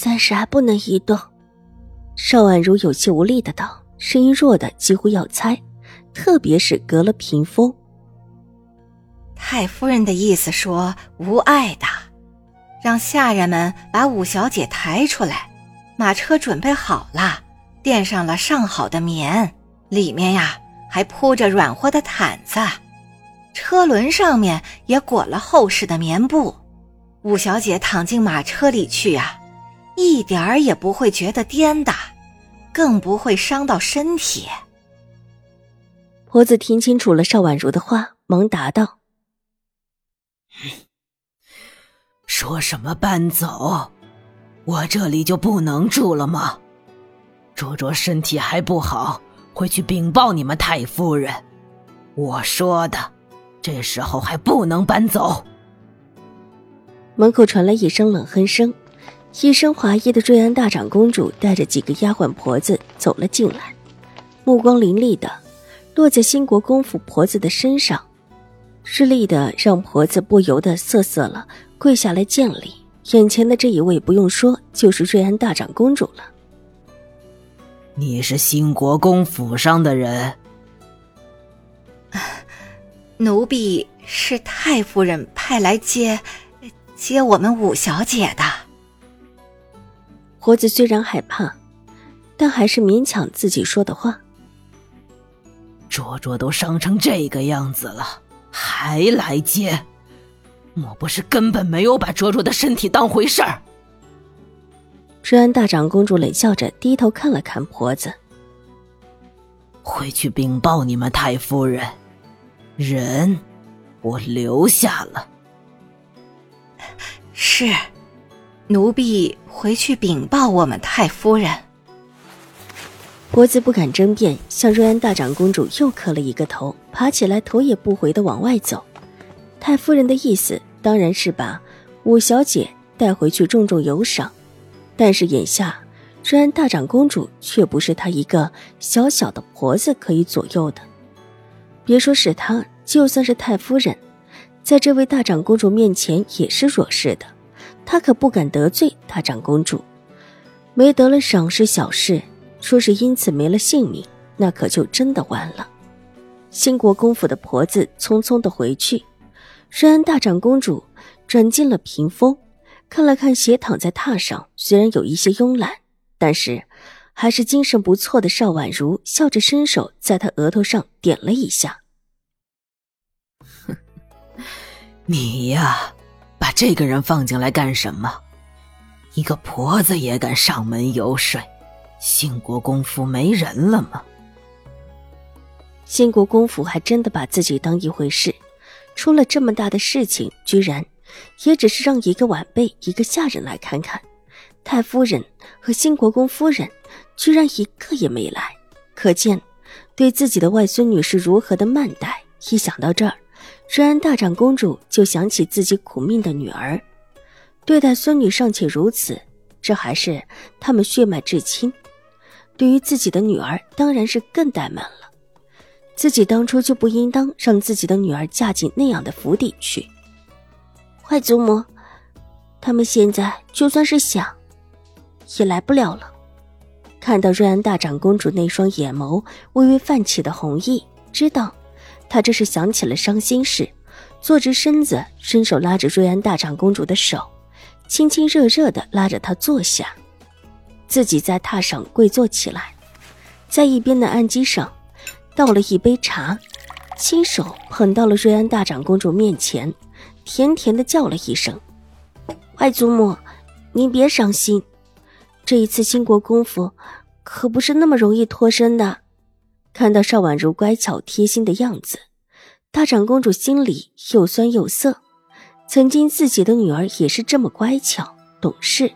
暂时还不能移动，邵婉如有气无力的道，声音弱的几乎要猜，特别是隔了屏风。太夫人的意思说无碍的，让下人们把五小姐抬出来，马车准备好了，垫上了上好的棉，里面呀还铺着软和的毯子，车轮上面也裹了厚实的棉布，五小姐躺进马车里去呀。一点儿也不会觉得颠的，更不会伤到身体。婆子听清楚了邵婉如的话，忙答道：“说什么搬走？我这里就不能住了吗？卓卓身体还不好，会去禀报你们太夫人。我说的，这时候还不能搬走。”门口传来一声冷哼声。一身华衣的瑞安大长公主带着几个丫鬟婆子走了进来，目光凌厉的落在新国公府婆子的身上，吃力的让婆子不由得瑟瑟了，跪下来见礼。眼前的这一位不用说，就是瑞安大长公主了。你是新国公府上的人？奴婢是太夫人派来接接我们五小姐的。婆子虽然害怕，但还是勉强自己说的话。卓卓都伤成这个样子了，还来接，莫不是根本没有把卓卓的身体当回事儿？治安大长公主冷笑着低头看了看婆子，回去禀报你们太夫人，人我留下了。是。奴婢回去禀报我们太夫人。婆子不敢争辩，向瑞安大长公主又磕了一个头，爬起来，头也不回的往外走。太夫人的意思当然是把五小姐带回去重重有赏，但是眼下瑞安大长公主却不是她一个小小的婆子可以左右的。别说是她，就算是太夫人，在这位大长公主面前也是弱势的。他可不敢得罪大长公主，没得了赏是小事，说是因此没了性命，那可就真的完了。兴国公府的婆子匆匆的回去，瑞安大长公主转进了屏风，看了看斜躺在榻上，虽然有一些慵懒，但是还是精神不错的邵婉如，笑着伸手在她额头上点了一下：“ 你呀。”把这个人放进来干什么？一个婆子也敢上门游说？兴国公府没人了吗？兴国公府还真的把自己当一回事，出了这么大的事情，居然也只是让一个晚辈、一个下人来看看。太夫人和兴国公夫人居然一个也没来，可见对自己的外孙女是如何的慢待。一想到这儿。瑞安大长公主就想起自己苦命的女儿，对待孙女尚且如此，这还是他们血脉至亲，对于自己的女儿当然是更怠慢了。自己当初就不应当让自己的女儿嫁进那样的府邸去。坏祖母，他们现在就算是想，也来不了了。看到瑞安大长公主那双眼眸微微泛起的红意，知道。他这是想起了伤心事，坐直身子，伸手拉着瑞安大长公主的手，亲亲热热的拉着她坐下，自己在榻上跪坐起来，在一边的案几上倒了一杯茶，亲手捧到了瑞安大长公主面前，甜甜的叫了一声：“外祖母，您别伤心，这一次兴国公府可不是那么容易脱身的。”看到邵婉如乖巧贴心的样子，大长公主心里又酸又涩。曾经自己的女儿也是这么乖巧懂事，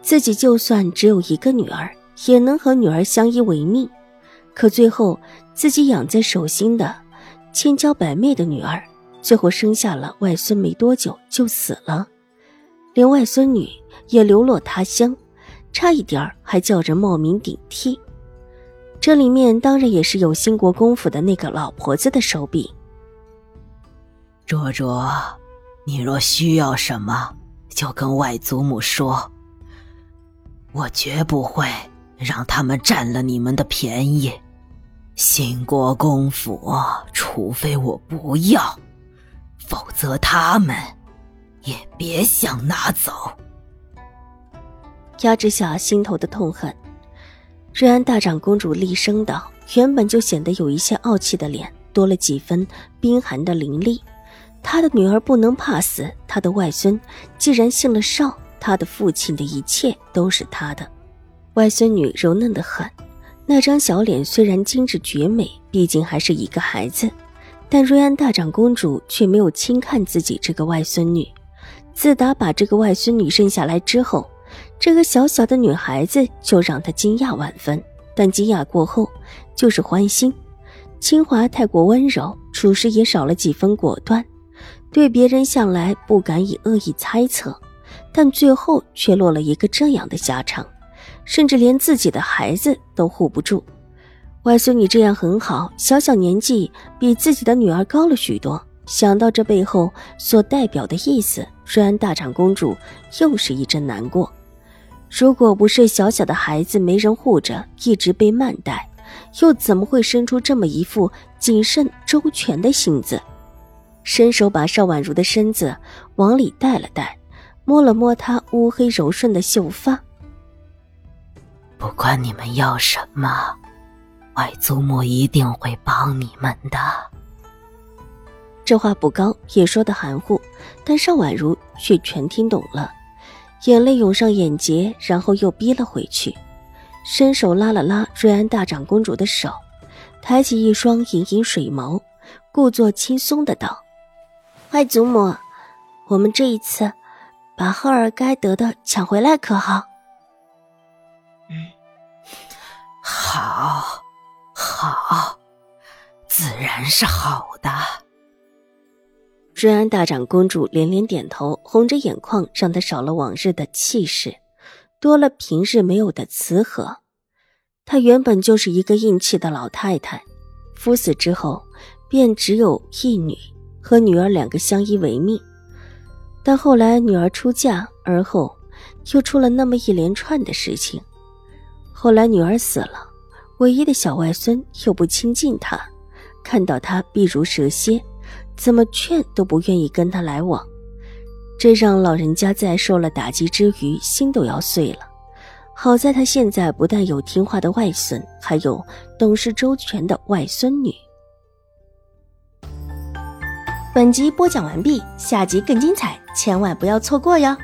自己就算只有一个女儿，也能和女儿相依为命。可最后，自己养在手心的千娇百媚的女儿，最后生下了外孙，没多久就死了，连外孙女也流落他乡，差一点还叫人冒名顶替。这里面当然也是有兴国公府的那个老婆子的手笔。卓卓，你若需要什么，就跟外祖母说，我绝不会让他们占了你们的便宜。兴国公府，除非我不要，否则他们也别想拿走。压制下心头的痛恨，瑞安大长公主厉声道：“原本就显得有一些傲气的脸，多了几分冰寒的凌厉。她的女儿不能怕死，她的外孙既然姓了邵，她的父亲的一切都是她的。外孙女柔嫩的很。”那张小脸虽然精致绝美，毕竟还是一个孩子，但瑞安大长公主却没有轻看自己这个外孙女。自打把这个外孙女生下来之后，这个小小的女孩子就让她惊讶万分。但惊讶过后，就是欢心。清华太过温柔，处事也少了几分果断，对别人向来不敢以恶意猜测，但最后却落了一个这样的下场。甚至连自己的孩子都护不住，外孙女这样很好，小小年纪比自己的女儿高了许多。想到这背后所代表的意思，瑞安大长公主又是一阵难过。如果不是小小的孩子没人护着，一直被慢待，又怎么会生出这么一副谨慎周全的性子？伸手把邵婉如的身子往里带了带，摸了摸她乌黑柔顺的秀发。不管你们要什么，外祖母一定会帮你们的。这话不高，也说的含糊，但邵婉如却全听懂了，眼泪涌上眼睫，然后又逼了回去，伸手拉了拉瑞安大长公主的手，抬起一双盈盈水眸，故作轻松的道：“外祖母，我们这一次把浩儿该得的抢回来，可好？”嗯，好，好，自然是好的。瑞安大长公主连连点头，红着眼眶，让她少了往日的气势，多了平日没有的慈和。她原本就是一个硬气的老太太，夫死之后，便只有一女和女儿两个相依为命。但后来女儿出嫁，而后又出了那么一连串的事情。后来女儿死了，唯一的小外孙又不亲近她，看到她必如蛇蝎，怎么劝都不愿意跟他来往，这让老人家在受了打击之余心都要碎了。好在他现在不但有听话的外孙，还有懂事周全的外孙女。本集播讲完毕，下集更精彩，千万不要错过哟。